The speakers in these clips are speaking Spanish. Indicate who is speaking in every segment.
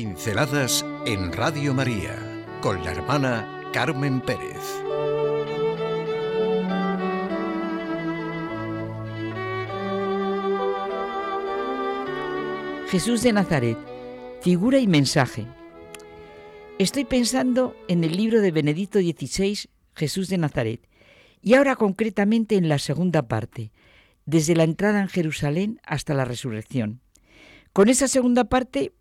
Speaker 1: Pinceladas en Radio María con la hermana Carmen Pérez.
Speaker 2: Jesús de Nazaret, figura y mensaje. Estoy pensando en el libro de Benedicto XVI, Jesús de Nazaret, y ahora concretamente en la segunda parte, desde la entrada en Jerusalén hasta la resurrección. Con esa segunda parte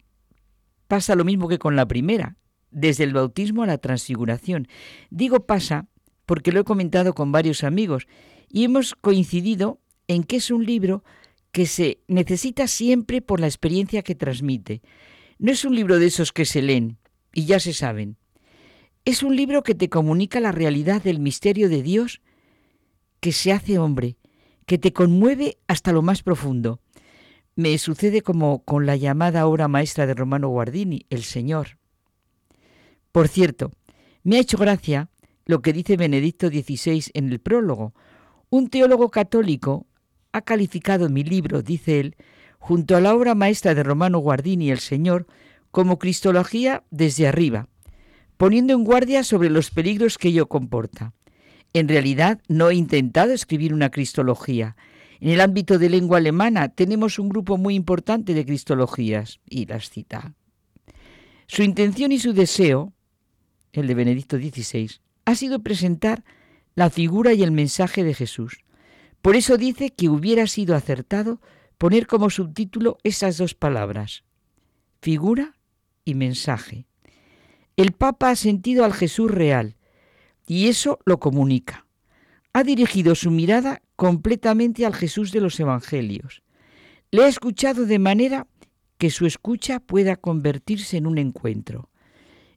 Speaker 2: pasa lo mismo que con la primera, desde el bautismo a la transfiguración. Digo pasa porque lo he comentado con varios amigos y hemos coincidido en que es un libro que se necesita siempre por la experiencia que transmite. No es un libro de esos que se leen y ya se saben. Es un libro que te comunica la realidad del misterio de Dios que se hace hombre, que te conmueve hasta lo más profundo. Me sucede como con la llamada obra maestra de Romano Guardini, El Señor. Por cierto, me ha hecho gracia lo que dice Benedicto XVI en el prólogo. Un teólogo católico ha calificado mi libro, dice él, junto a la obra maestra de Romano Guardini, El Señor, como cristología desde arriba, poniendo en guardia sobre los peligros que ello comporta. En realidad no he intentado escribir una cristología, en el ámbito de lengua alemana tenemos un grupo muy importante de cristologías, y las cita. Su intención y su deseo, el de Benedicto XVI, ha sido presentar la figura y el mensaje de Jesús. Por eso dice que hubiera sido acertado poner como subtítulo esas dos palabras, figura y mensaje. El Papa ha sentido al Jesús real y eso lo comunica. Ha dirigido su mirada completamente al Jesús de los Evangelios. Le ha escuchado de manera que su escucha pueda convertirse en un encuentro.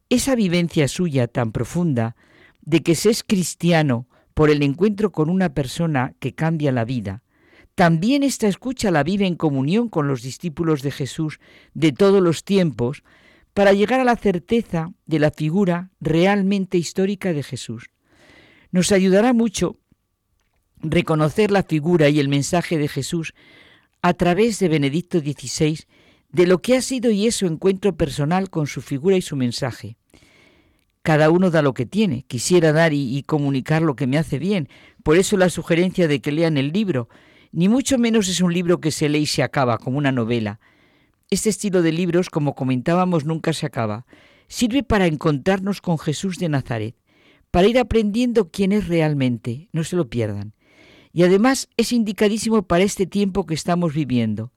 Speaker 2: Esa vivencia suya tan profunda de que se es cristiano por el encuentro con una persona que cambia la vida, también esta escucha la vive en comunión con los discípulos de Jesús de todos los tiempos para llegar a la certeza de la figura realmente histórica de Jesús. Nos ayudará mucho reconocer la figura y el mensaje de Jesús a través de Benedicto XVI, de lo que ha sido y es su encuentro personal con su figura y su mensaje. Cada uno da lo que tiene. Quisiera dar y, comunicar lo que me hace bien. Por eso la sugerencia de que lean el libro. Ni mucho menos es un libro que se lee y se acaba, como una novela. Este estilo de libros, como comentábamos, nunca se acaba. Sirve para encontrarnos con Jesús de Nazaret, para ir aprendiendo quién es realmente. No se lo pierdan y además es indicadísimo para este tiempo que estamos viviendo,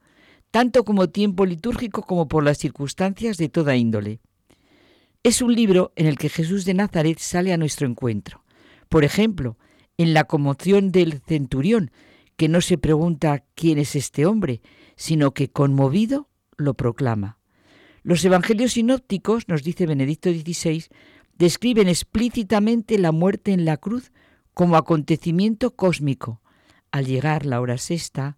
Speaker 2: tanto como tiempo litúrgico como por las circunstancias de toda índole. Es un libro en el que Jesús de Nazaret sale a nuestro encuentro. Por ejemplo, en la conmoción del centurión, que no se pregunta quién es este hombre, sino que conmovido lo proclama. Los evangelios sinópticos, nos dice Benedicto XVI, describen explícitamente la muerte en la cruz como acontecimiento cósmico, al llegar la hora sexta,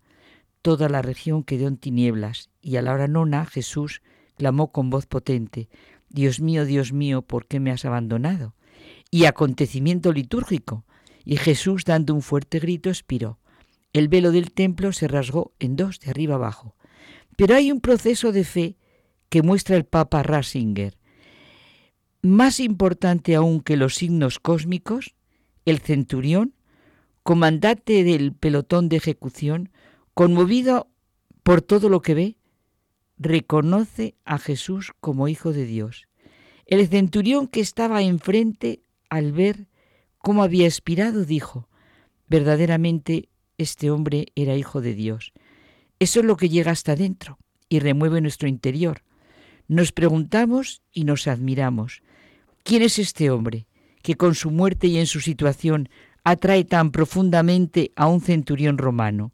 Speaker 2: toda la región quedó en tinieblas, y a la hora nona Jesús clamó con voz potente, Dios mío, Dios mío, ¿por qué me has abandonado? Y acontecimiento litúrgico, y Jesús, dando un fuerte grito, expiró. El velo del templo se rasgó en dos, de arriba abajo. Pero hay un proceso de fe que muestra el Papa Ratzinger. Más importante aún que los signos cósmicos, el centurión comandante del pelotón de ejecución, conmovido por todo lo que ve, reconoce a Jesús como Hijo de Dios. El centurión que estaba enfrente, al ver cómo había expirado, dijo, verdaderamente este hombre era Hijo de Dios. Eso es lo que llega hasta dentro y remueve nuestro interior. Nos preguntamos y nos admiramos. ¿Quién es este hombre que con su muerte y en su situación atrae tan profundamente a un centurión romano?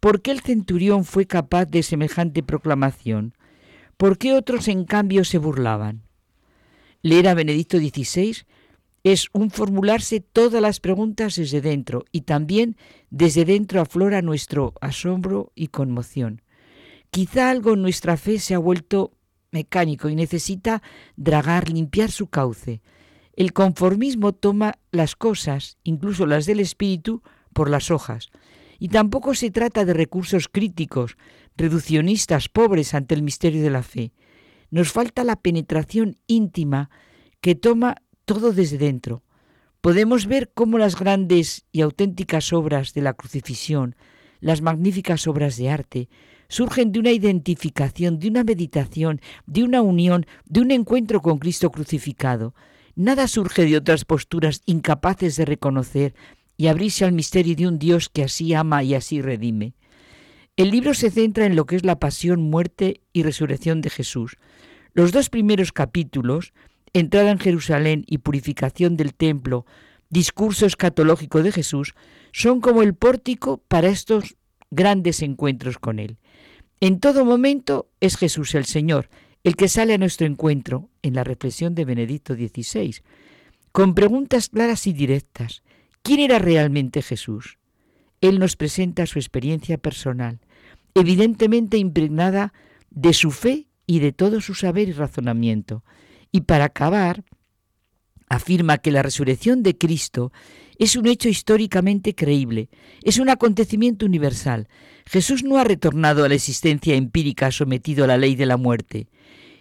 Speaker 2: ¿Por qué el centurión fue capaz de semejante proclamación? ¿Por qué otros en cambio se burlaban? Leer a Benedicto XVI es un formularse todas las preguntas desde dentro y también desde dentro aflora nuestro asombro y conmoción. Quizá algo en nuestra fe se ha vuelto mecánico y necesita dragar, limpiar su cauce, el conformismo toma las cosas, incluso las del espíritu, por las hojas. Y tampoco se trata de recursos críticos, reduccionistas, pobres ante el misterio de la fe. Nos falta la penetración íntima que toma todo desde dentro. Podemos ver cómo las grandes y auténticas obras de la crucifixión, las magníficas obras de arte, surgen de una identificación, de una meditación, de una unión, de un encuentro con Cristo crucificado. Nada surge de otras posturas incapaces de reconocer y abrirse al misterio de un Dios que así ama y así redime. El libro se centra en lo que es la pasión, muerte y resurrección de Jesús. Los dos primeros capítulos, entrada en Jerusalén y purificación del templo, discurso escatológico de Jesús, son como el pórtico para estos grandes encuentros con Él. En todo momento es Jesús el Señor, el que sale a nuestro encuentro en la reflexión de Benedicto XVI, con preguntas claras y directas. ¿Quién era realmente Jesús? Él nos presenta su experiencia personal, evidentemente impregnada de su fe y de todo su saber y razonamiento. Y para acabar, afirma que la resurrección de Cristo es un hecho históricamente creíble, es un acontecimiento universal. Jesús no ha retornado a la existencia empírica sometido a la ley de la muerte.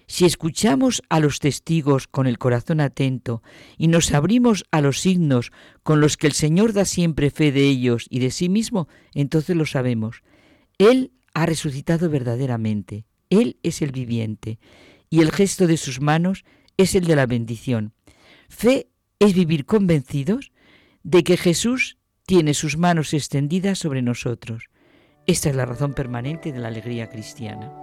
Speaker 2: Si escuchamos a los testigos con el corazón atento y nos abrimos a los signos con los que el Señor da siempre fe de ellos y de sí mismo, entonces lo sabemos. Él ha resucitado verdaderamente. Él es el viviente y el gesto de sus manos es el de la bendición. Fe es vivir convencidos de que Jesús tiene sus manos extendidas sobre nosotros. Esta es la razón permanente de la alegría cristiana.